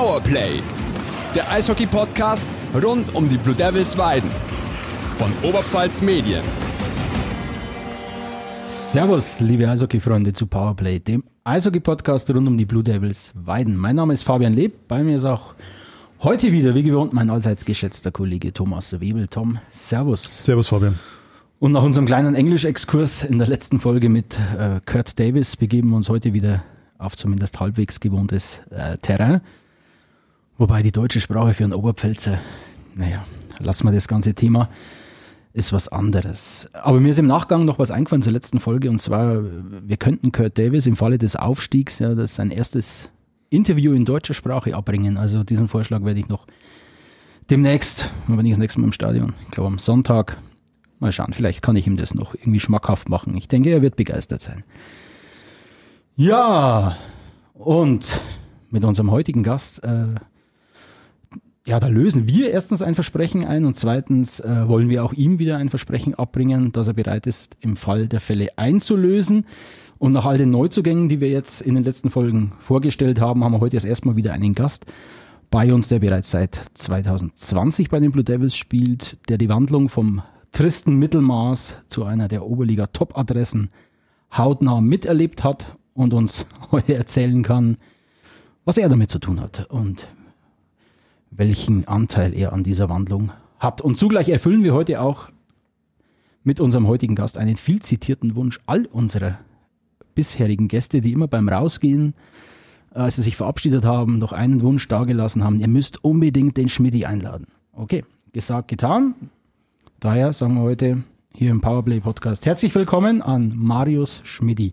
Powerplay, der Eishockey-Podcast rund um die Blue Devils Weiden von Oberpfalz Medien. Servus, liebe Eishockey-Freunde zu Powerplay, dem Eishockey-Podcast rund um die Blue Devils Weiden. Mein Name ist Fabian Leb, bei mir ist auch heute wieder, wie gewohnt, mein allseits geschätzter Kollege Thomas Webel. Tom, Servus. Servus, Fabian. Und nach unserem kleinen Englisch-Exkurs in der letzten Folge mit äh, Kurt Davis begeben wir uns heute wieder auf zumindest halbwegs gewohntes äh, Terrain. Wobei die deutsche Sprache für einen Oberpfälzer, naja, lassen wir das ganze Thema, ist was anderes. Aber mir ist im Nachgang noch was eingefallen zur letzten Folge und zwar, wir könnten Kurt Davis im Falle des Aufstiegs, ja, das sein erstes Interview in deutscher Sprache abbringen. Also diesen Vorschlag werde ich noch demnächst, wenn ich das nächste Mal im Stadion, ich glaube am Sonntag, mal schauen, vielleicht kann ich ihm das noch irgendwie schmackhaft machen. Ich denke, er wird begeistert sein. Ja, und mit unserem heutigen Gast, äh, ja, da lösen wir erstens ein Versprechen ein und zweitens äh, wollen wir auch ihm wieder ein Versprechen abbringen, dass er bereit ist, im Fall der Fälle einzulösen. Und nach all den Neuzugängen, die wir jetzt in den letzten Folgen vorgestellt haben, haben wir heute erst erstmal wieder einen Gast bei uns, der bereits seit 2020 bei den Blue Devils spielt, der die Wandlung vom tristen Mittelmaß zu einer der Oberliga-Top-Adressen hautnah miterlebt hat und uns heute erzählen kann, was er damit zu tun hat und welchen Anteil er an dieser Wandlung hat. Und zugleich erfüllen wir heute auch mit unserem heutigen Gast einen viel zitierten Wunsch all unserer bisherigen Gäste, die immer beim Rausgehen, äh, als sie sich verabschiedet haben, noch einen Wunsch dargelassen haben. Ihr müsst unbedingt den Schmidti einladen. Okay, gesagt, getan. Daher sagen wir heute hier im Powerplay Podcast herzlich willkommen an Marius Schmidti.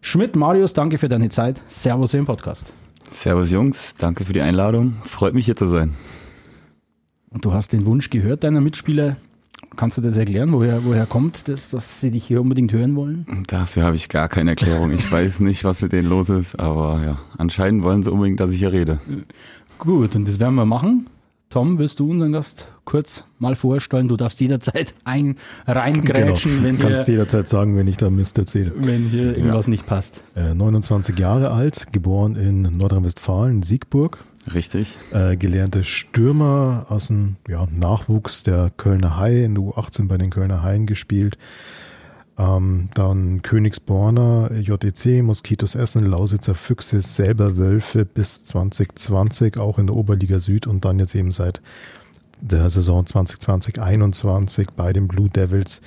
Schmidt, Marius, danke für deine Zeit. Servus im Podcast. Servus Jungs, danke für die Einladung. Freut mich hier zu sein. Und du hast den Wunsch gehört deiner Mitspieler. Kannst du das erklären, woher, woher kommt das, dass sie dich hier unbedingt hören wollen? Dafür habe ich gar keine Erklärung. Ich weiß nicht, was mit denen los ist, aber ja, anscheinend wollen sie unbedingt, dass ich hier rede. Gut, und das werden wir machen. Tom, willst du unseren Gast kurz mal vorstellen? Du darfst jederzeit ein reingrätschen, genau. wenn Du kannst hier, jederzeit sagen, wenn ich da Mist erzähle. wenn hier irgendwas nicht passt. Äh, 29 Jahre alt, geboren in Nordrhein-Westfalen, Siegburg. Richtig? Äh, gelernte Stürmer aus dem ja, Nachwuchs der Kölner Haie, in der U18 bei den Kölner Haien gespielt. Ähm, dann Königsborner, JEC, Moskitos Essen, Lausitzer Füchse, selber Wölfe bis 2020, auch in der Oberliga Süd und dann jetzt eben seit der Saison 2020-21 bei den Blue Devils.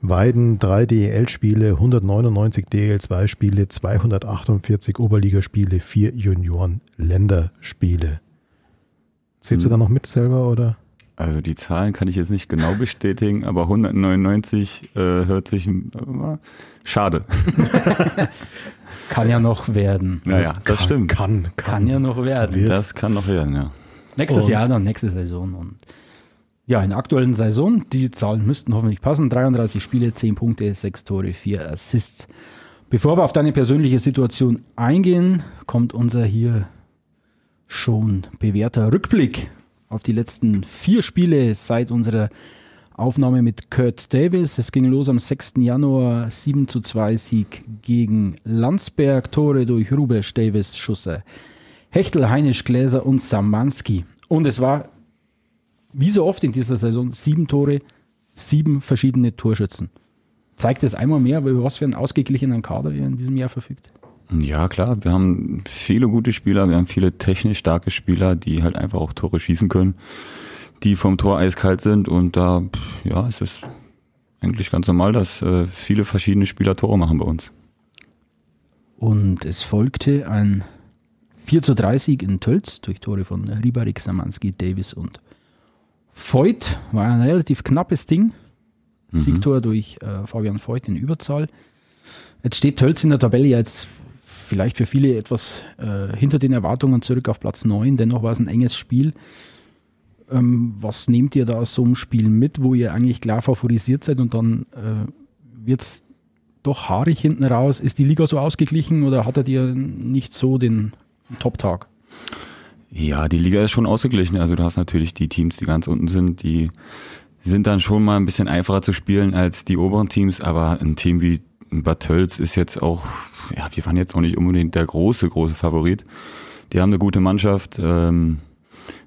Weiden, drei DEL-Spiele, 199 DEL2-Spiele, 248 Oberligaspiele, vier Junioren-Länderspiele. Zählst du da noch mit selber oder? Also die Zahlen kann ich jetzt nicht genau bestätigen, aber 199 äh, hört sich äh, schade. Kann ja noch werden. Naja, das kann, stimmt. Kann, kann. Kann ja noch werden. Wird. Das kann noch werden, ja. Nächstes Und- Jahr dann, nächste Saison. Und ja, in der aktuellen Saison, die Zahlen müssten hoffentlich passen. 33 Spiele, 10 Punkte, 6 Tore, 4 Assists. Bevor wir auf deine persönliche Situation eingehen, kommt unser hier schon bewährter Rückblick auf die letzten vier Spiele seit unserer Aufnahme mit Kurt Davis. Es ging los am 6. Januar, 7 zu 2 Sieg gegen Landsberg, Tore durch Rubesch, Davis, Schusser, Hechtel, Heinisch, Gläser und Samanski. Und es war, wie so oft in dieser Saison, sieben Tore, sieben verschiedene Torschützen. Zeigt es einmal mehr, über was für einen ausgeglichenen Kader ihr in diesem Jahr verfügt? Ja, klar, wir haben viele gute Spieler, wir haben viele technisch starke Spieler, die halt einfach auch Tore schießen können, die vom Tor eiskalt sind und da, ja, es ist eigentlich ganz normal, dass äh, viele verschiedene Spieler Tore machen bei uns. Und es folgte ein 4 zu 3 Sieg in Tölz durch Tore von Ribarik, Samanski, Davis und Voigt. War ein relativ knappes Ding. Siegtor durch äh, Fabian Voigt in Überzahl. Jetzt steht Tölz in der Tabelle ja jetzt vielleicht für viele etwas äh, hinter den Erwartungen zurück auf Platz 9. Dennoch war es ein enges Spiel. Ähm, was nehmt ihr da aus so einem Spiel mit, wo ihr eigentlich klar favorisiert seid und dann äh, wird es doch haarig hinten raus? Ist die Liga so ausgeglichen oder hattet ihr nicht so den Top-Tag? Ja, die Liga ist schon ausgeglichen. Also du hast natürlich die Teams, die ganz unten sind, die sind dann schon mal ein bisschen einfacher zu spielen als die oberen Teams, aber ein Team wie Bad Tölz ist jetzt auch, ja, wir waren jetzt auch nicht unbedingt der große, große Favorit. die haben eine gute Mannschaft. Ähm,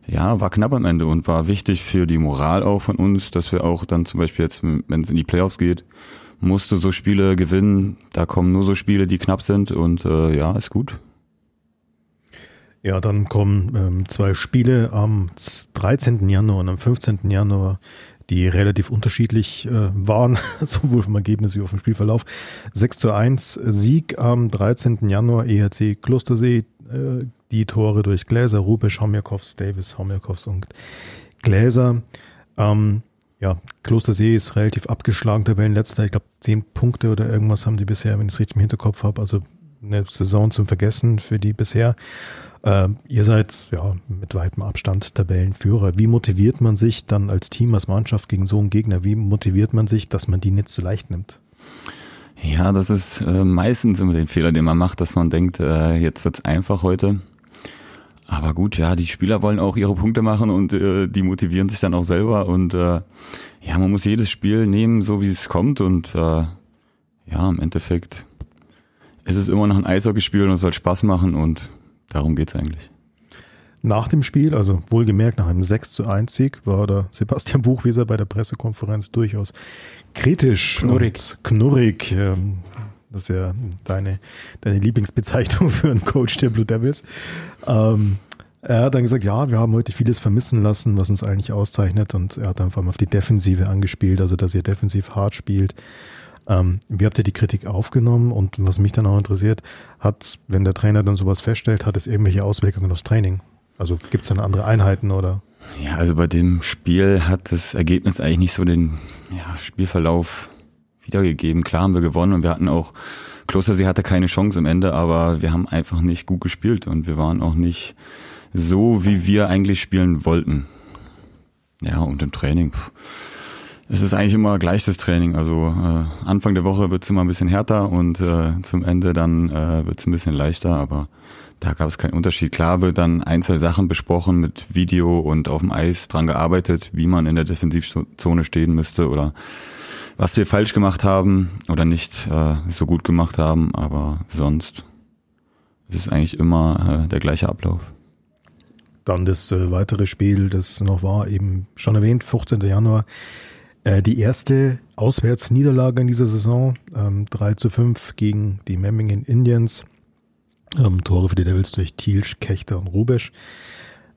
ja, war knapp am Ende und war wichtig für die Moral auch von uns, dass wir auch dann zum Beispiel jetzt, wenn es in die Playoffs geht, musste so Spiele gewinnen. Da kommen nur so Spiele, die knapp sind und äh, ja, ist gut. Ja, dann kommen ähm, zwei Spiele am 13. Januar und am 15. Januar, die relativ unterschiedlich äh, waren, sowohl vom Ergebnis wie auch vom Spielverlauf. 6 zu 1 Sieg am 13. Januar, EHC Klostersee, äh, die Tore durch Gläser, Rubisch, Homjakovs, Davis, Homjakovs und Gläser. Ähm, ja, Klostersee ist relativ abgeschlagen, Tabellenletzter. Ich glaube, zehn Punkte oder irgendwas haben die bisher, wenn ich es richtig im Hinterkopf habe. Also eine Saison zum Vergessen für die bisher. Ähm, ihr seid ja mit weitem Abstand Tabellenführer. Wie motiviert man sich dann als Team, als Mannschaft gegen so einen Gegner? Wie motiviert man sich, dass man die nicht so leicht nimmt? Ja, das ist äh, meistens immer den Fehler, den man macht, dass man denkt, äh, jetzt wird's einfach heute. Aber gut, ja, die Spieler wollen auch ihre Punkte machen und äh, die motivieren sich dann auch selber. Und äh, ja, man muss jedes Spiel nehmen, so wie es kommt. Und äh, ja, im Endeffekt ist es immer noch ein Eishockeyspiel und es soll Spaß machen und darum geht's eigentlich. Nach dem Spiel, also wohlgemerkt nach einem 6 zu 1 Sieg, war der Sebastian Buchwieser bei der Pressekonferenz durchaus kritisch. Knurrig. Knurrig. Ähm, das ist ja deine, deine Lieblingsbezeichnung für einen Coach der Blue Devils. Ähm, er hat dann gesagt, ja, wir haben heute vieles vermissen lassen, was uns eigentlich auszeichnet. Und er hat dann vor allem auf die Defensive angespielt, also dass ihr defensiv hart spielt. Ähm, wie habt ihr die Kritik aufgenommen? Und was mich dann auch interessiert, hat, wenn der Trainer dann sowas feststellt, hat es irgendwelche Auswirkungen aufs Training? Also gibt es dann andere Einheiten oder? Ja, also bei dem Spiel hat das Ergebnis eigentlich nicht so den ja, Spielverlauf wiedergegeben. Klar haben wir gewonnen und wir hatten auch, Klostersee hatte keine Chance am Ende, aber wir haben einfach nicht gut gespielt und wir waren auch nicht so, wie wir eigentlich spielen wollten. Ja, und im Training. Es ist eigentlich immer gleich das Training. Also äh, Anfang der Woche wird es immer ein bisschen härter und äh, zum Ende dann äh, wird es ein bisschen leichter, aber da gab es keinen Unterschied. Klar wird dann einzelne Sachen besprochen mit Video und auf dem Eis dran gearbeitet, wie man in der Defensivzone stehen müsste oder was wir falsch gemacht haben oder nicht äh, so gut gemacht haben, aber sonst ist es eigentlich immer äh, der gleiche Ablauf. Dann das äh, weitere Spiel, das noch war, eben schon erwähnt, 15. Januar. Äh, die erste Auswärtsniederlage in dieser Saison, ähm, 3 zu 5 gegen die Memmingen Indians. Ähm, Tore für die Devils durch Thielsch, Kechter und Rubesch.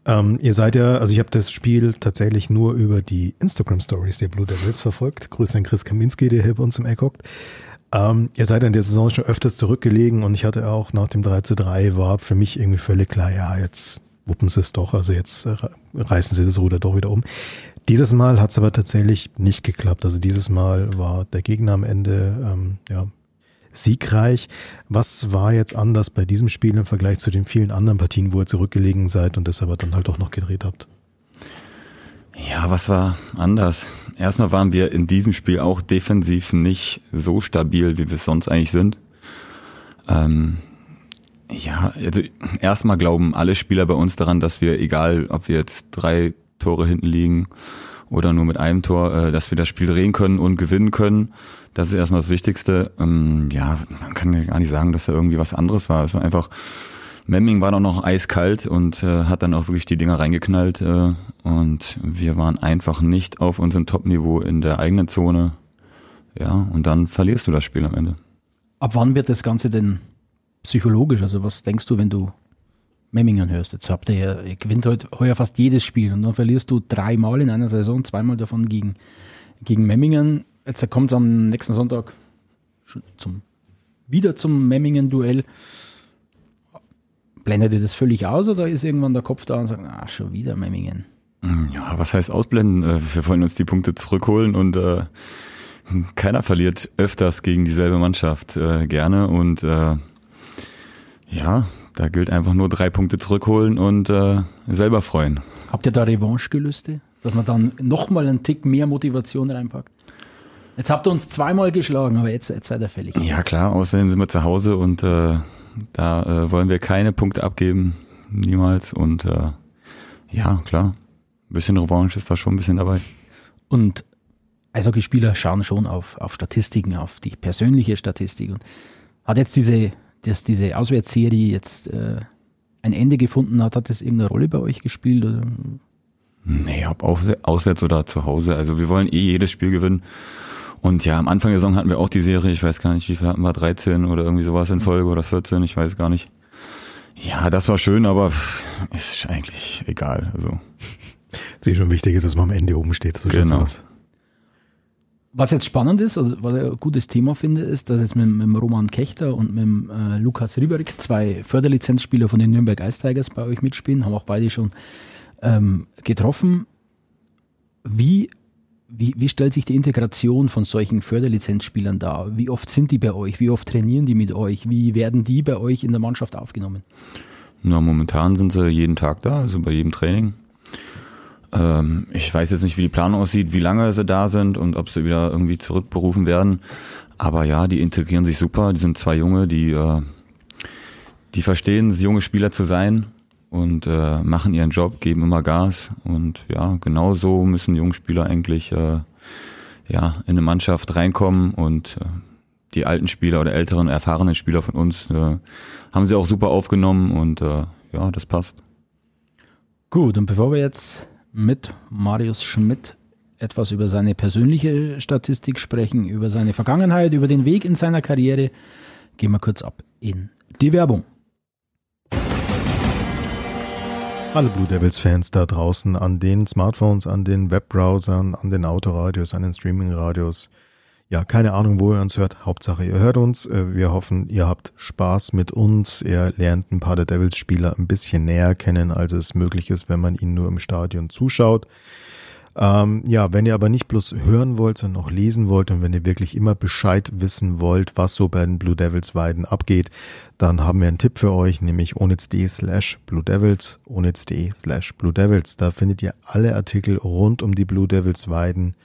Ähm, ihr seid ja, also ich habe das Spiel tatsächlich nur über die Instagram Stories der Blue Devils verfolgt. Grüße an Chris Kaminski, der hier bei uns im Eck hockt. Ähm, ihr seid in der Saison schon öfters zurückgelegen und ich hatte auch nach dem 3 zu 3 war für mich irgendwie völlig klar, ja, jetzt wuppen sie es doch, also jetzt äh, reißen sie das Ruder doch wieder um. Dieses Mal hat es aber tatsächlich nicht geklappt. Also dieses Mal war der Gegner am Ende ähm, ja, siegreich. Was war jetzt anders bei diesem Spiel im Vergleich zu den vielen anderen Partien, wo ihr zurückgelegen seid und das aber dann halt auch noch gedreht habt? Ja, was war anders? Erstmal waren wir in diesem Spiel auch defensiv nicht so stabil, wie wir es sonst eigentlich sind. Ähm, ja, also erstmal glauben alle Spieler bei uns daran, dass wir, egal ob wir jetzt drei Tore hinten liegen oder nur mit einem Tor, äh, dass wir das Spiel drehen können und gewinnen können. Das ist erstmal das Wichtigste. Ähm, ja, man kann gar nicht sagen, dass da irgendwie was anderes war. Es war einfach, Memming war doch noch eiskalt und äh, hat dann auch wirklich die Dinger reingeknallt. Äh, und wir waren einfach nicht auf unserem Top-Niveau in der eigenen Zone. Ja, und dann verlierst du das Spiel am Ende. Ab wann wird das Ganze denn psychologisch? Also was denkst du, wenn du Memmingen hörst? Jetzt habt ihr ja, ihr gewinnt heute heuer fast jedes Spiel und dann verlierst du dreimal in einer Saison, zweimal davon gegen, gegen Memmingen. Jetzt kommt es am nächsten Sonntag zum, wieder zum Memmingen-Duell. Blendet ihr das völlig aus oder ist irgendwann der Kopf da und sagt, ah, schon wieder Memmingen? Ja, was heißt ausblenden? Äh, wir wollen uns die Punkte zurückholen und äh, keiner verliert öfters gegen dieselbe Mannschaft äh, gerne und äh, ja, da gilt einfach nur drei Punkte zurückholen und äh, selber freuen. Habt ihr da Revanche-Gelüste? Dass man dann nochmal einen Tick mehr Motivation reinpackt? Jetzt habt ihr uns zweimal geschlagen, aber jetzt, jetzt seid ihr fällig. Ja klar, außerdem sind wir zu Hause und äh, da äh, wollen wir keine Punkte abgeben, niemals. Und äh, ja, klar, ein bisschen Revanche ist da schon ein bisschen dabei. Und Eishockeyspieler schauen schon auf, auf Statistiken, auf die persönliche Statistik. Und hat jetzt diese, das, diese Auswärtsserie jetzt äh, ein Ende gefunden hat, hat das irgendeine Rolle bei euch gespielt? Oder? Nee, ob auswärts oder zu Hause. Also wir wollen eh jedes Spiel gewinnen. Und ja, am Anfang der Saison hatten wir auch die Serie, ich weiß gar nicht, wie viel hatten wir, 13 oder irgendwie sowas in Folge oder 14, ich weiß gar nicht. Ja, das war schön, aber ist eigentlich egal. Also. Sie schon wichtig ist, dass man am Ende oben steht. So genau. aus. Was jetzt spannend ist, also was ich ein gutes Thema finde, ist, dass jetzt mit, mit Roman Kechter und mit äh, Lukas Rieberig zwei Förderlizenzspieler von den Nürnberg Ice Tigers bei euch mitspielen, haben auch beide schon ähm, getroffen. Wie wie, wie stellt sich die Integration von solchen Förderlizenzspielern dar? Wie oft sind die bei euch? Wie oft trainieren die mit euch? Wie werden die bei euch in der Mannschaft aufgenommen? Na, momentan sind sie jeden Tag da, also bei jedem Training. Ähm, ich weiß jetzt nicht, wie die Planung aussieht, wie lange sie da sind und ob sie wieder irgendwie zurückberufen werden. Aber ja, die integrieren sich super. Die sind zwei Junge, die, äh, die verstehen es, junge Spieler zu sein und äh, machen ihren Job, geben immer Gas und ja, genau so müssen junge Spieler eigentlich äh, ja in eine Mannschaft reinkommen und äh, die alten Spieler oder älteren erfahrenen Spieler von uns äh, haben sie auch super aufgenommen und äh, ja, das passt. Gut, und bevor wir jetzt mit Marius Schmidt etwas über seine persönliche Statistik sprechen, über seine Vergangenheit, über den Weg in seiner Karriere, gehen wir kurz ab in die Werbung. Alle Blue Devils-Fans da draußen an den Smartphones, an den Webbrowsern, an den Autoradios, an den Streamingradios. Ja, keine Ahnung, wo ihr uns hört. Hauptsache, ihr hört uns. Äh, wir hoffen, ihr habt Spaß mit uns. Ihr lernt ein paar der Devils-Spieler ein bisschen näher kennen, als es möglich ist, wenn man ihnen nur im Stadion zuschaut. Ähm, ja, wenn ihr aber nicht bloß hören wollt, sondern auch lesen wollt und wenn ihr wirklich immer Bescheid wissen wollt, was so bei den Blue Devils Weiden abgeht, dann haben wir einen Tipp für euch, nämlich onitz.de slash Blue Devils, onitz.de slash Blue Devils. Da findet ihr alle Artikel rund um die Blue Devils Weiden.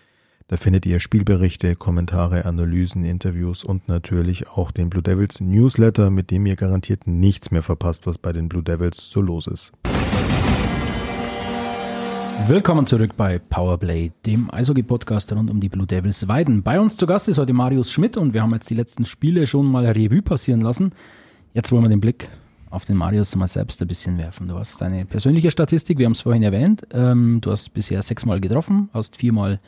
Da findet ihr Spielberichte, Kommentare, Analysen, Interviews und natürlich auch den Blue Devils Newsletter, mit dem ihr garantiert nichts mehr verpasst, was bei den Blue Devils so los ist. Willkommen zurück bei Powerplay, dem Eishockey-Podcast rund um die Blue Devils Weiden. Bei uns zu Gast ist heute Marius Schmidt und wir haben jetzt die letzten Spiele schon mal Revue passieren lassen. Jetzt wollen wir den Blick auf den Marius mal selbst ein bisschen werfen. Du hast deine persönliche Statistik, wir haben es vorhin erwähnt. Ähm, du hast bisher sechsmal getroffen, hast viermal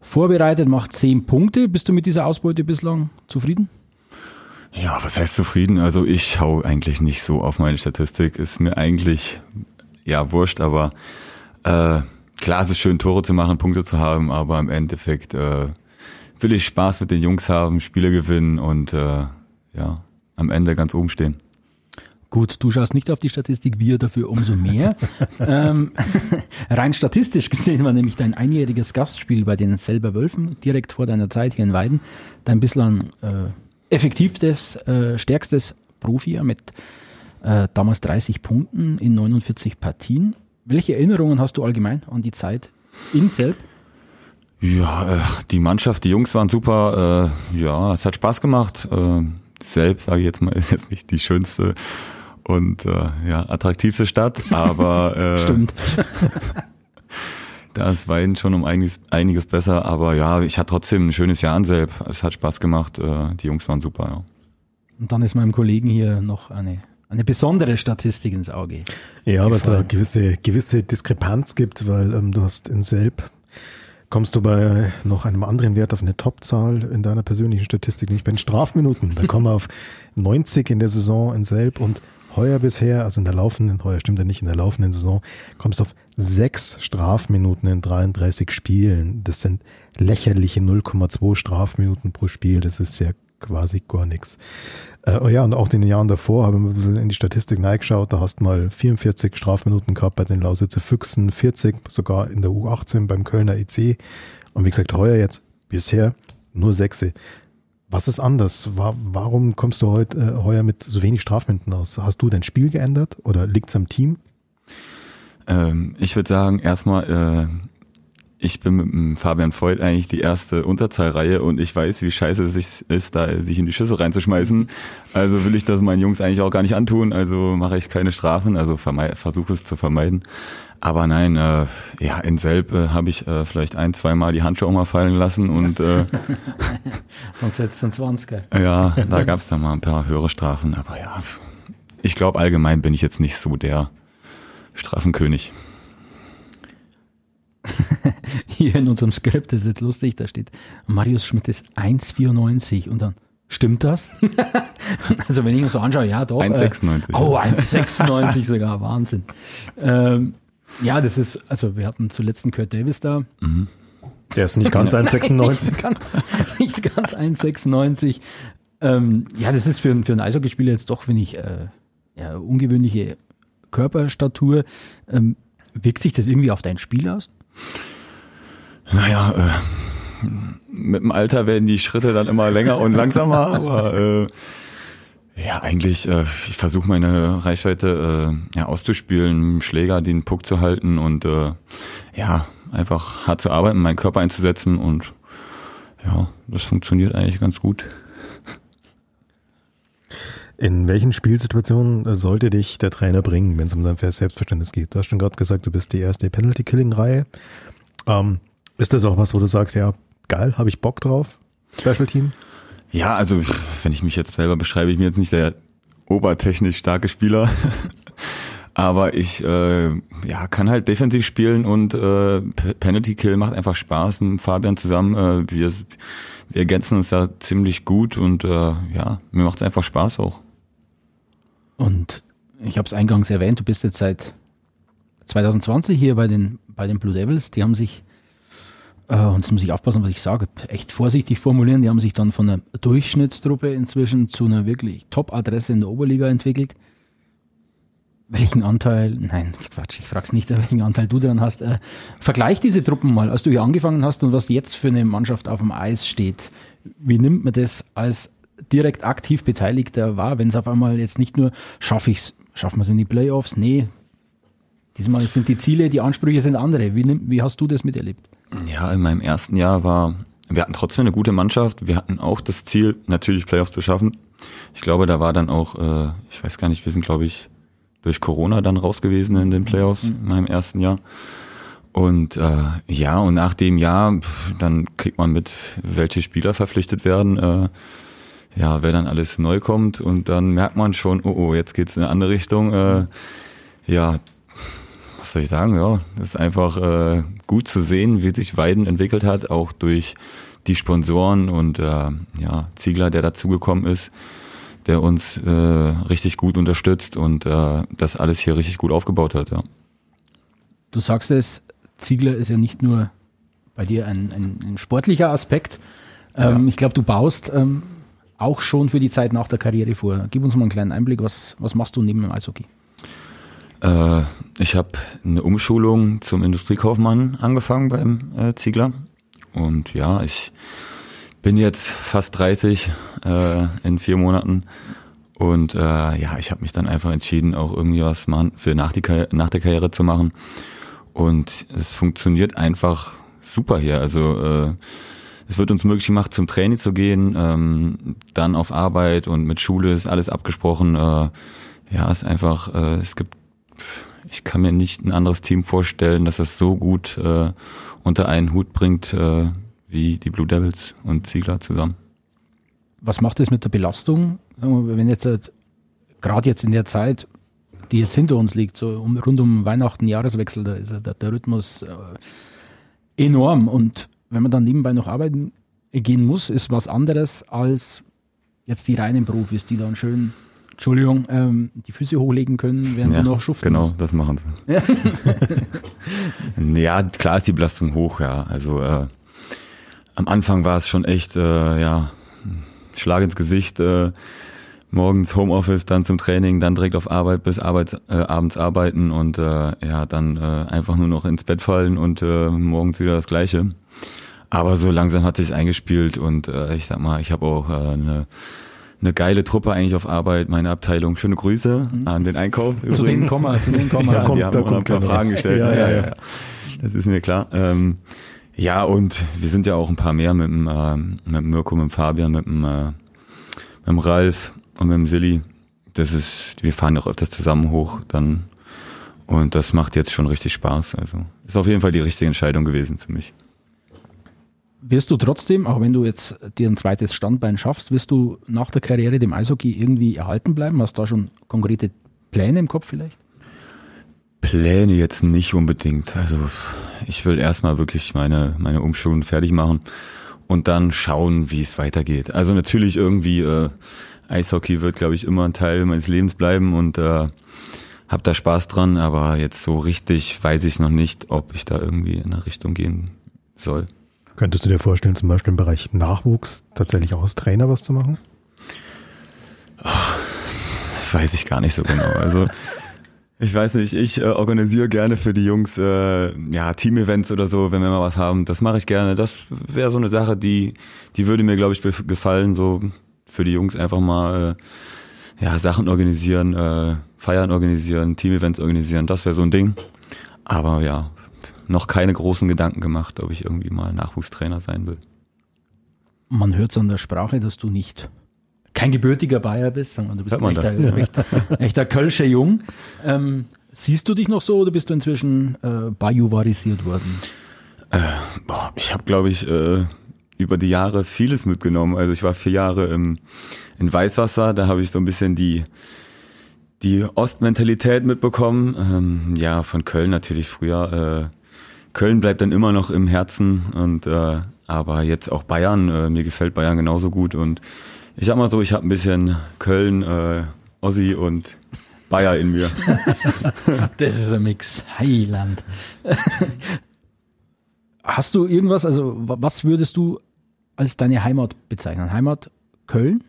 vorbereitet, macht zehn Punkte. Bist du mit dieser Ausbeute bislang zufrieden? Ja, was heißt zufrieden? Also ich schaue eigentlich nicht so auf meine Statistik. Ist mir eigentlich ja wurscht, aber äh, klar, es ist schön, Tore zu machen, Punkte zu haben, aber im Endeffekt äh, will ich Spaß mit den Jungs haben, Spiele gewinnen und äh, ja, am Ende ganz oben stehen. Gut, du schaust nicht auf die Statistik, wir dafür umso mehr. ähm, rein statistisch gesehen war nämlich dein einjähriges Gastspiel bei den Selber Wölfen direkt vor deiner Zeit hier in Weiden dein bislang äh, effektivstes, äh, stärkstes Profi mit äh, damals 30 Punkten in 49 Partien. Welche Erinnerungen hast du allgemein an die Zeit in Selb? Ja, äh, die Mannschaft, die Jungs waren super. Äh, ja, es hat Spaß gemacht. Äh, Selb, sage ich jetzt mal, ist jetzt nicht die schönste und äh, ja attraktivste Stadt, aber äh, stimmt. da ist Wein schon um einiges, einiges besser. Aber ja, ich hatte trotzdem ein schönes Jahr in Selb. Es hat Spaß gemacht. Äh, die Jungs waren super. Ja. Und dann ist meinem Kollegen hier noch eine eine besondere Statistik ins Auge. Ja, weil es da gewisse, gewisse Diskrepanz gibt, weil ähm, du hast in Selb kommst du bei noch einem anderen Wert auf eine Topzahl in deiner persönlichen Statistik, nicht bei den Strafminuten. Da kommen wir auf 90 in der Saison in Selb und heuer bisher, also in der laufenden, heuer stimmt ja nicht, in der laufenden Saison, kommst du auf sechs Strafminuten in 33 Spielen. Das sind lächerliche 0,2 Strafminuten pro Spiel. Das ist ja quasi gar nichts. Äh, oh ja, und auch in den Jahren davor haben wir ein bisschen in die Statistik reingeschaut. Da hast du mal 44 Strafminuten gehabt bei den Lausitzer Füchsen, 40 sogar in der U18 beim Kölner EC. Und wie gesagt, heuer jetzt bisher nur sechs. Was ist anders? Warum kommst du heute, äh, heuer mit so wenig Strafminuten aus? Hast du dein Spiel geändert oder liegt es am Team? Ähm, ich würde sagen, erstmal, äh, ich bin mit dem Fabian Voigt eigentlich die erste Unterzahlreihe und ich weiß, wie scheiße es ist, da sich in die Schüsse reinzuschmeißen. Also will ich das meinen Jungs eigentlich auch gar nicht antun, also mache ich keine Strafen, also versuche es zu vermeiden. Aber nein, äh, ja, in Selb äh, habe ich äh, vielleicht ein, zweimal die Handschuhe auch mal fallen lassen und äh, Sonst setzt dann 20 Ja, da gab es dann mal ein paar höhere Strafen, aber ja, ich glaube allgemein bin ich jetzt nicht so der Strafenkönig. Hier in unserem Skript ist jetzt lustig, da steht Marius Schmidt ist 1,94 und dann stimmt das? also wenn ich mir so anschaue, ja doch. 1,96. Äh, oh, 1,96 sogar, Wahnsinn. Ähm, ja, das ist, also wir hatten zuletzt einen Kurt Davis da. Mhm. Der ist nicht ganz 1,96. nicht ganz, nicht ganz 1,96. Ähm, ja, das ist für, für einen Eishockeyspieler jetzt doch, finde ich, äh, ja, ungewöhnliche Körperstatur. Ähm, wirkt sich das irgendwie auf dein Spiel aus? Naja, äh, mit dem Alter werden die Schritte dann immer länger und langsamer, aber äh, ja, eigentlich, äh, ich versuche meine Reichweite äh, ja, auszuspielen, Schläger den Puck zu halten und äh, ja, einfach hart zu arbeiten, meinen Körper einzusetzen und ja, das funktioniert eigentlich ganz gut. In welchen Spielsituationen äh, sollte dich der Trainer bringen, wenn es um dein Selbstverständnis geht? Du hast schon gerade gesagt, du bist die erste Penalty-Killing-Reihe. Ähm, ist das auch was, wo du sagst, ja, geil, habe ich Bock drauf? Special Team? Ja, also wenn ich mich jetzt selber beschreibe, ich bin jetzt nicht der obertechnisch starke Spieler, aber ich äh, ja, kann halt defensiv spielen und äh, Penalty Kill macht einfach Spaß mit Fabian zusammen. Äh, wir, wir ergänzen uns da ziemlich gut und äh, ja, mir macht es einfach Spaß auch. Und ich habe es eingangs erwähnt, du bist jetzt seit 2020 hier bei den, bei den Blue Devils. Die haben sich, und jetzt muss ich aufpassen, was ich sage, echt vorsichtig formulieren, die haben sich dann von einer Durchschnittstruppe inzwischen zu einer wirklich Top-Adresse in der Oberliga entwickelt. Welchen Anteil, nein, Quatsch, ich frage es nicht, welchen Anteil du daran hast. Äh, vergleich diese Truppen mal, als du hier angefangen hast und was jetzt für eine Mannschaft auf dem Eis steht. Wie nimmt man das als direkt aktiv Beteiligter war, wenn es auf einmal jetzt nicht nur, schaffe ich es, schaffen wir es in die Playoffs? Nee, diesmal sind die Ziele, die Ansprüche sind andere. Wie, wie hast du das miterlebt? Ja, in meinem ersten Jahr war, wir hatten trotzdem eine gute Mannschaft. Wir hatten auch das Ziel, natürlich Playoffs zu schaffen. Ich glaube, da war dann auch, äh, ich weiß gar nicht, wir sind, glaube ich, durch Corona dann raus gewesen in den Playoffs mhm. in meinem ersten Jahr. Und äh, ja, und nach dem Jahr, dann kriegt man mit, welche Spieler verpflichtet werden. Äh, ja, wer dann alles neu kommt und dann merkt man schon, oh, oh, jetzt geht's in eine andere Richtung. Äh, ja, was soll ich sagen? Ja, das ist einfach äh, gut zu sehen, wie sich Weiden entwickelt hat, auch durch die Sponsoren und äh, ja, Ziegler, der dazugekommen ist, der uns äh, richtig gut unterstützt und äh, das alles hier richtig gut aufgebaut hat, ja. Du sagst es, Ziegler ist ja nicht nur bei dir ein, ein, ein sportlicher Aspekt. Ähm, ja. Ich glaube, du baust ähm, auch schon für die Zeit nach der Karriere vor. Gib uns mal einen kleinen Einblick, was, was machst du neben dem Eishockey? Äh, ich habe eine Umschulung zum Industriekaufmann angefangen beim äh, Ziegler. Und ja, ich bin jetzt fast 30 äh, in vier Monaten. Und äh, ja, ich habe mich dann einfach entschieden, auch irgendwie was machen, für nach, die, nach der Karriere zu machen. Und es funktioniert einfach super hier. Also äh, es wird uns möglich gemacht, zum Training zu gehen, ähm, dann auf Arbeit und mit Schule ist alles abgesprochen. Äh, ja, es ist einfach, äh, es gibt, ich kann mir nicht ein anderes Team vorstellen, dass das so gut äh, unter einen Hut bringt äh, wie die Blue Devils und Ziegler zusammen. Was macht es mit der Belastung, wenn jetzt äh, gerade jetzt in der Zeit, die jetzt hinter uns liegt, so um, rund um Weihnachten, Jahreswechsel, da ist der, der Rhythmus äh, enorm und wenn man dann nebenbei noch arbeiten gehen muss, ist was anderes als jetzt die reinen Profis, die dann schön, Entschuldigung, ähm, die Füße hochlegen können, während ja, du noch schuften Genau, musst. das machen sie. Ja. ja, klar ist die Belastung hoch, ja. Also äh, am Anfang war es schon echt, äh, ja, Schlag ins Gesicht. Äh, morgens Homeoffice, dann zum Training, dann direkt auf Arbeit bis Arbeit, äh, abends arbeiten und äh, ja, dann äh, einfach nur noch ins Bett fallen und äh, morgens wieder das Gleiche. Aber so langsam hat sich eingespielt und äh, ich sag mal, ich habe auch äh, eine eine geile Truppe eigentlich auf Arbeit, meine Abteilung. Schöne Grüße mhm. an den Einkauf. Übrigens. Zu denen kommen wir, zu denen kommen wir. ja, kommt, die haben da noch ein paar Fragen gestellt. Ja, ja, ja, ja. Das ist mir klar. Ähm, ja, und wir sind ja auch ein paar mehr mit dem, äh, mit dem Mirko, mit dem Fabian, mit dem, äh, mit dem Ralf und mit dem Silly. Das ist, wir fahren auch öfters zusammen hoch dann. Und das macht jetzt schon richtig Spaß. Also ist auf jeden Fall die richtige Entscheidung gewesen für mich wirst du trotzdem, auch wenn du jetzt dir ein zweites Standbein schaffst, wirst du nach der Karriere dem Eishockey irgendwie erhalten bleiben? Hast du da schon konkrete Pläne im Kopf vielleicht? Pläne jetzt nicht unbedingt. Also ich will erstmal wirklich meine, meine Umschulung fertig machen und dann schauen, wie es weitergeht. Also natürlich irgendwie, äh, Eishockey wird, glaube ich, immer ein Teil meines Lebens bleiben und äh, hab da Spaß dran, aber jetzt so richtig weiß ich noch nicht, ob ich da irgendwie in eine Richtung gehen soll. Könntest du dir vorstellen, zum Beispiel im Bereich Nachwuchs tatsächlich auch als Trainer was zu machen? Oh, weiß ich gar nicht so genau. Also ich weiß nicht, ich äh, organisiere gerne für die Jungs äh, ja Team-Events oder so, wenn wir mal was haben. Das mache ich gerne. Das wäre so eine Sache, die die würde mir glaube ich gefallen, so für die Jungs einfach mal äh, ja Sachen organisieren, äh, Feiern organisieren, Team-Events organisieren. Das wäre so ein Ding. Aber ja, noch keine großen Gedanken gemacht, ob ich irgendwie mal Nachwuchstrainer sein will. Man hört es an der Sprache, dass du nicht kein gebürtiger Bayer bist, sondern du bist ein echter, echter, echter Kölscher Jung. Ähm, siehst du dich noch so oder bist du inzwischen äh, bajuvarisiert worden? Äh, boah, ich habe, glaube ich, äh, über die Jahre vieles mitgenommen. Also ich war vier Jahre im, in Weißwasser, da habe ich so ein bisschen die die Ostmentalität mitbekommen. Ähm, ja, von Köln natürlich früher. Köln bleibt dann immer noch im Herzen und äh, aber jetzt auch Bayern. Äh, mir gefällt Bayern genauso gut und ich sag mal so, ich habe ein bisschen Köln, äh, Ossi und Bayer in mir. das ist ein Mix. Heiland. Hast du irgendwas, also was würdest du als deine Heimat bezeichnen? Heimat Köln?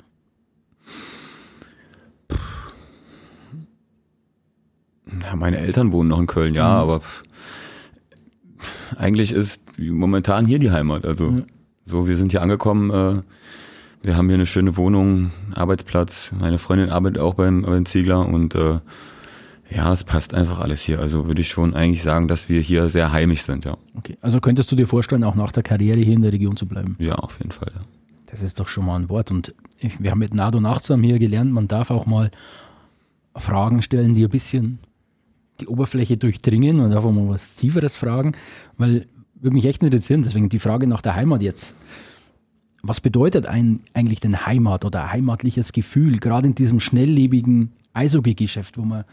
Ja, meine Eltern wohnen noch in Köln, ja, mhm. aber eigentlich ist momentan hier die Heimat. Also mhm. so, wir sind hier angekommen. Äh, wir haben hier eine schöne Wohnung, Arbeitsplatz. Meine Freundin arbeitet auch beim, beim Ziegler und äh, ja, es passt einfach alles hier. Also würde ich schon eigentlich sagen, dass wir hier sehr heimisch sind, ja. Okay, also könntest du dir vorstellen, auch nach der Karriere hier in der Region zu bleiben? Ja, auf jeden Fall. Ja. Das ist doch schon mal ein Wort. Und wir haben mit Nado Nachtsam hier gelernt, man darf auch mal Fragen stellen, die ein bisschen die Oberfläche durchdringen und einfach mal was Tieferes fragen, weil würde mich echt interessieren, deswegen die Frage nach der Heimat jetzt was bedeutet ein, eigentlich denn Heimat oder heimatliches Gefühl, gerade in diesem schnelllebigen Eishockey-Geschäft, wo man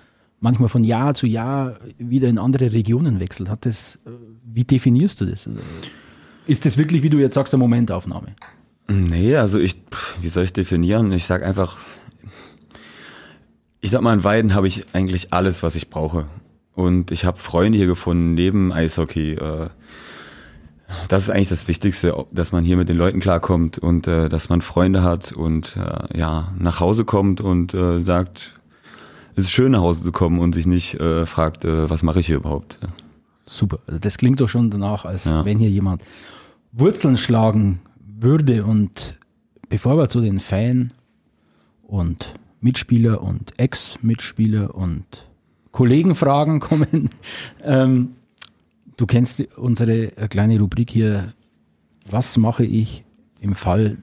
manchmal von Jahr zu Jahr wieder in andere Regionen wechselt? Hat das, äh, wie definierst du das? Ist das wirklich, wie du jetzt sagst, eine Momentaufnahme? Nee, also ich, wie soll ich definieren? Ich sag einfach, ich sag mal, in Weiden habe ich eigentlich alles, was ich brauche. Und ich habe Freunde hier gefunden, neben Eishockey. Äh, das ist eigentlich das Wichtigste, dass man hier mit den Leuten klarkommt und äh, dass man Freunde hat und äh, ja nach Hause kommt und sagt, es ist schön nach Hause zu kommen und sich nicht fragt, was mache ich hier überhaupt. Super, also das klingt doch schon danach, als ja. wenn hier jemand Wurzeln schlagen würde und bevor wir zu den Fan und Mitspieler und Ex-Mitspieler und Kollegenfragen kommen, ähm, Du kennst unsere äh, kleine Rubrik hier, was mache ich im Fall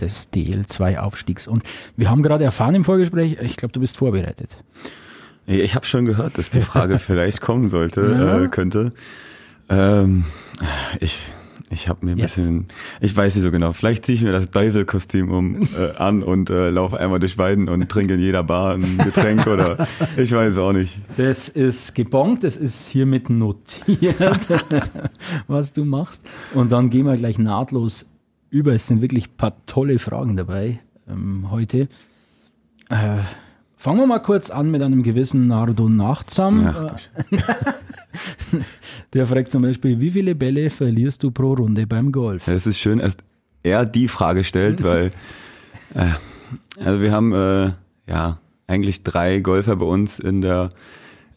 des DL2-Aufstiegs? Und wir haben gerade erfahren im Vorgespräch, ich glaube, du bist vorbereitet. Ich habe schon gehört, dass die Frage vielleicht kommen sollte, ja. äh, könnte. Ähm, ich ich habe mir ein yes. bisschen, ich weiß nicht so genau, vielleicht ziehe ich mir das Teufel-Kostüm um, äh, an und äh, laufe einmal durch Weiden und trinke in jeder Bar ein Getränk oder ich weiß auch nicht. Das ist gebongt, das ist hiermit notiert, was du machst. Und dann gehen wir gleich nahtlos über. Es sind wirklich ein paar tolle Fragen dabei ähm, heute. Äh, fangen wir mal kurz an mit einem gewissen Nardo Nachtsam. Ach, Der fragt zum Beispiel, wie viele Bälle verlierst du pro Runde beim Golf? Es ist schön, dass er die Frage stellt, weil äh, also wir haben äh, ja eigentlich drei Golfer bei uns in der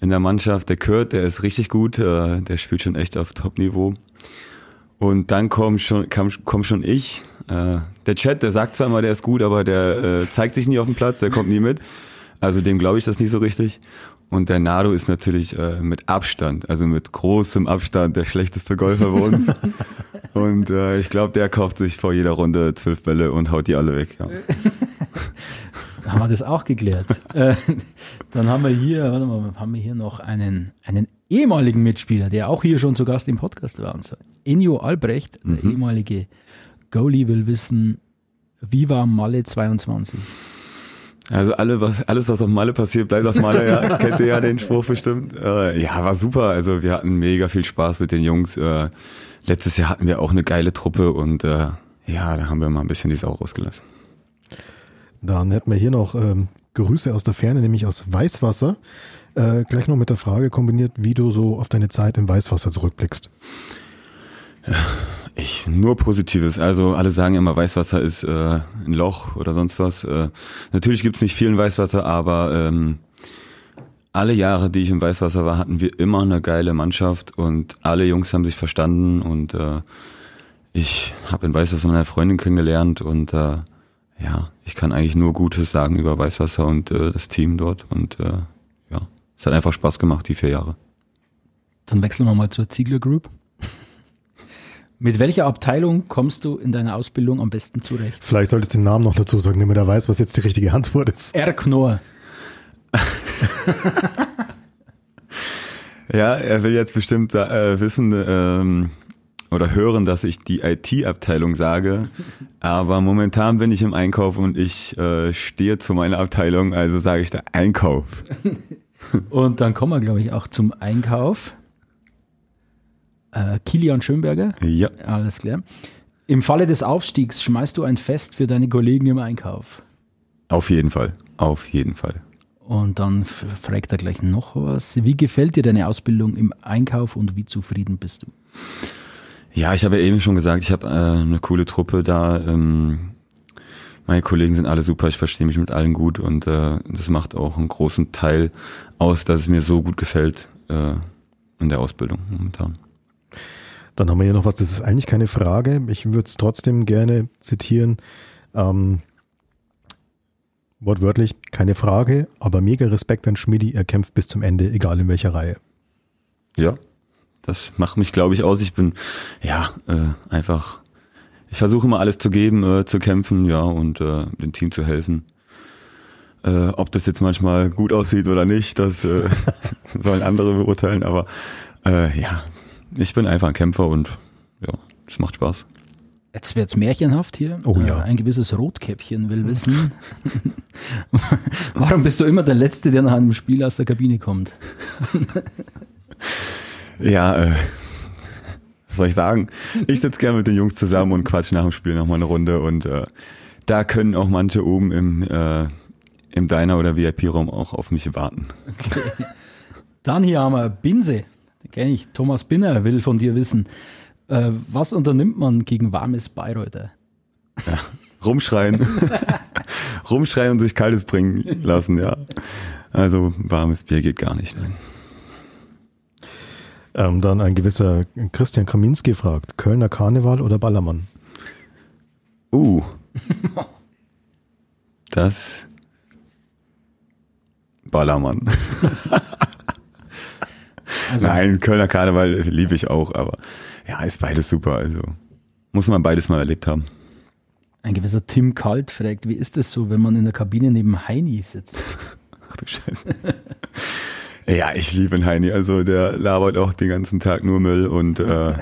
in der Mannschaft. Der Kurt, der ist richtig gut, äh, der spielt schon echt auf Top-Niveau. Und dann kommt schon, kam, komm schon ich. Äh, der Chat, der sagt zwar immer, der ist gut, aber der äh, zeigt sich nie auf dem Platz, der kommt nie mit. Also dem glaube ich das nicht so richtig. Und der Nado ist natürlich äh, mit Abstand, also mit großem Abstand der schlechteste Golfer bei uns. und äh, ich glaube, der kauft sich vor jeder Runde zwölf Bälle und haut die alle weg. Ja. Haben wir das auch geklärt. Äh, Dann haben wir hier, warte mal, haben wir hier noch einen, einen ehemaligen Mitspieler, der auch hier schon zu Gast im Podcast war. Und so. Enio Albrecht, der Mhm. ehemalige Goalie, will wissen, wie war Malle 22? Also alle, was, alles, was auf Malle passiert, bleibt auf Malle. Ja, kennt ihr ja den Spruch bestimmt. Äh, ja, war super. Also wir hatten mega viel Spaß mit den Jungs. Äh, letztes Jahr hatten wir auch eine geile Truppe und äh, ja, da haben wir mal ein bisschen die Sau rausgelassen. Dann hätten wir hier noch ähm, Grüße aus der Ferne, nämlich aus Weißwasser. Äh, gleich noch mit der Frage kombiniert, wie du so auf deine Zeit im Weißwasser zurückblickst. Ich nur Positives. Also alle sagen immer, Weißwasser ist äh, ein Loch oder sonst was. Äh, natürlich gibt's nicht viel in Weißwasser, aber ähm, alle Jahre, die ich im Weißwasser war, hatten wir immer eine geile Mannschaft und alle Jungs haben sich verstanden und äh, ich habe in Weißwasser meine Freundin kennengelernt und äh, ja, ich kann eigentlich nur Gutes sagen über Weißwasser und äh, das Team dort und äh, ja, es hat einfach Spaß gemacht, die vier Jahre. Dann wechseln wir mal zur Ziegler Group. Mit welcher Abteilung kommst du in deiner Ausbildung am besten zurecht? Vielleicht solltest du den Namen noch dazu sagen, damit er weiß, was jetzt die richtige Antwort ist. R. Knorr. Ja, er will jetzt bestimmt äh, wissen ähm, oder hören, dass ich die IT-Abteilung sage. Aber momentan bin ich im Einkauf und ich äh, stehe zu meiner Abteilung, also sage ich der Einkauf. Und dann kommen wir, glaube ich, auch zum Einkauf. Äh, Kilian Schönberger, Ja, alles klar. Im Falle des Aufstiegs schmeißt du ein Fest für deine Kollegen im Einkauf. auf jeden Fall. Auf jeden Fall. Und dann fragt er gleich noch was. Wie gefällt dir deine Ausbildung im Einkauf und wie zufrieden bist du? Ja, ich habe ja eben schon gesagt, ich habe äh, eine coole Truppe da. Ähm, meine Kollegen sind alle super, ich verstehe mich mit allen gut und äh, das macht auch einen großen Teil aus, dass es mir so gut gefällt äh, in der Ausbildung momentan. Dann haben wir hier noch was, das ist eigentlich keine Frage. Ich würde es trotzdem gerne zitieren. Ähm, wortwörtlich, keine Frage, aber mega Respekt an Schmidi, er kämpft bis zum Ende, egal in welcher Reihe. Ja, das macht mich, glaube ich, aus. Ich bin, ja, äh, einfach, ich versuche immer alles zu geben, äh, zu kämpfen, ja, und äh, dem Team zu helfen. Äh, ob das jetzt manchmal gut aussieht oder nicht, das äh, sollen andere beurteilen, aber äh, ja, ich bin einfach ein Kämpfer und ja, es macht Spaß. Jetzt wird's märchenhaft hier. Oh ja. Äh, Ein gewisses Rotkäppchen will wissen, warum bist du immer der Letzte, der nach einem Spiel aus der Kabine kommt? Ja, äh, was soll ich sagen? Ich sitze gerne mit den Jungs zusammen und quatsch nach dem Spiel nochmal eine Runde und äh, da können auch manche oben im, äh, im Diner oder VIP-Raum auch auf mich warten. Dann hier haben wir Binse. Kenne ich. Thomas Binner will von dir wissen, äh, was unternimmt man gegen warmes Bayreuther? Rumschreien. Rumschreien und sich Kaltes bringen lassen, ja. Also warmes Bier geht gar nicht. Nein. Ähm, dann ein gewisser Christian Kaminski fragt, Kölner Karneval oder Ballermann? Uh. Das Ballermann. Also, Nein, Kölner Karneval liebe ich auch, aber ja, ist beides super. Also muss man beides mal erlebt haben. Ein gewisser Tim Kalt fragt, wie ist es so, wenn man in der Kabine neben Heini sitzt? Ach du Scheiße. ja, ich liebe den Heini. Also der labert auch den ganzen Tag nur Müll und äh,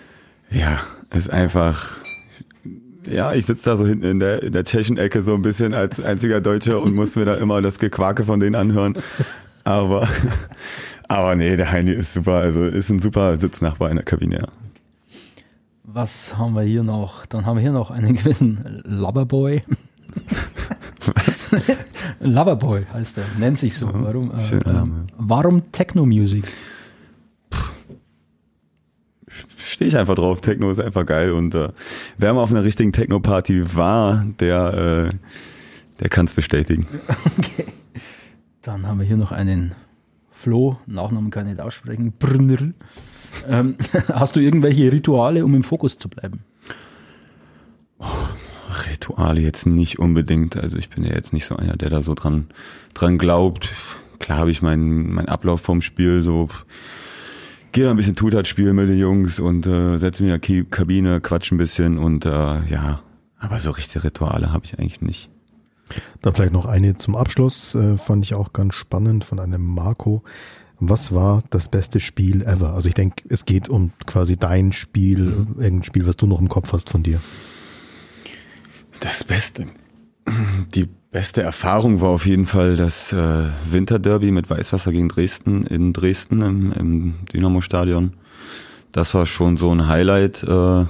ja, ist einfach. Ja, ich sitze da so hinten in der, in der tschechischen Ecke so ein bisschen als einziger Deutscher und muss mir da immer das Gequake von denen anhören. Aber, aber nee, der Heini ist super. Also ist ein super Sitznachbar in der Kabine. Ja. Was haben wir hier noch? Dann haben wir hier noch einen gewissen Loverboy. Was? Loverboy heißt er, nennt sich so. Warum? Äh, schöner äh, Name. warum Techno-Music? Stehe ich einfach drauf. Techno ist einfach geil und äh, wer mal auf einer richtigen Techno-Party war, der, äh, der kann es bestätigen. Okay. Dann haben wir hier noch einen Flo, Nachnamen kann ich nicht aussprechen, Brunner. Ähm, hast du irgendwelche Rituale, um im Fokus zu bleiben? Rituale jetzt nicht unbedingt. Also ich bin ja jetzt nicht so einer, der da so dran, dran glaubt. Klar habe ich meinen mein Ablauf vom Spiel so, gehe da ein bisschen Tutat spielen mit den Jungs und äh, setze mich in der Kabine, quatsch ein bisschen und äh, ja, aber so richtige Rituale habe ich eigentlich nicht. Dann vielleicht noch eine zum Abschluss, äh, fand ich auch ganz spannend von einem Marco. Was war das beste Spiel ever? Also ich denke, es geht um quasi dein Spiel, mhm. irgendein Spiel, was du noch im Kopf hast von dir. Das Beste. Die beste Erfahrung war auf jeden Fall das äh, Winterderby mit Weißwasser gegen Dresden in Dresden im, im Dynamo-Stadion. Das war schon so ein Highlight. Äh,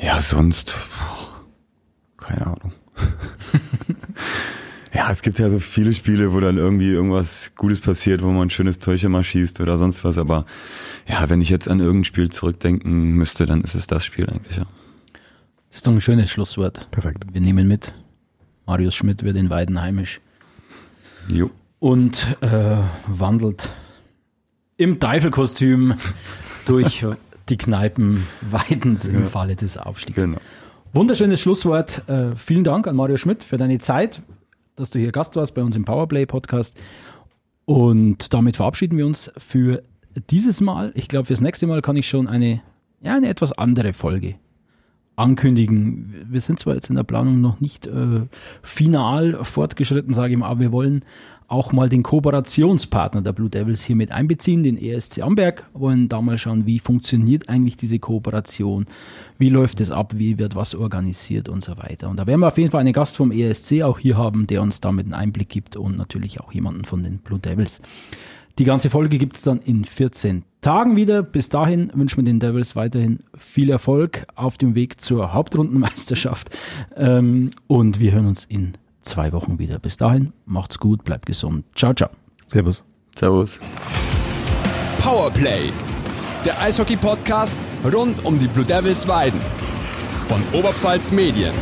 ja, sonst, keine Ahnung. ja, es gibt ja so viele Spiele, wo dann irgendwie irgendwas Gutes passiert, wo man ein schönes Täuschen mal schießt oder sonst was. Aber ja, wenn ich jetzt an irgendein Spiel zurückdenken müsste, dann ist es das Spiel eigentlich, ja. Das ist doch ein schönes Schlusswort. Perfekt. Wir nehmen mit. Marius Schmidt wird in Weiden heimisch. Jo. Und äh, wandelt im Teufelkostüm durch die Kneipen Weidens im Falle des Aufstiegs. Genau. Wunderschönes Schlusswort. Äh, vielen Dank an Mario Schmidt für deine Zeit, dass du hier Gast warst bei uns im Powerplay Podcast. Und damit verabschieden wir uns für dieses Mal. Ich glaube, fürs nächste Mal kann ich schon eine, ja, eine etwas andere Folge ankündigen. Wir sind zwar jetzt in der Planung noch nicht äh, final fortgeschritten, sage ich mal, aber wir wollen auch mal den Kooperationspartner der Blue Devils hier mit einbeziehen, den ESC Amberg, wollen da mal schauen, wie funktioniert eigentlich diese Kooperation, wie läuft es ab, wie wird was organisiert und so weiter. Und da werden wir auf jeden Fall einen Gast vom ESC auch hier haben, der uns damit einen Einblick gibt und natürlich auch jemanden von den Blue Devils. Die ganze Folge gibt es dann in 14 Tagen wieder. Bis dahin wünschen wir den Devils weiterhin viel Erfolg auf dem Weg zur Hauptrundenmeisterschaft ähm, und wir hören uns in zwei Wochen wieder. Bis dahin, macht's gut, bleibt gesund. Ciao, ciao. Servus. Servus. Powerplay, der Eishockey-Podcast rund um die Blue Devils Weiden von Oberpfalz Medien.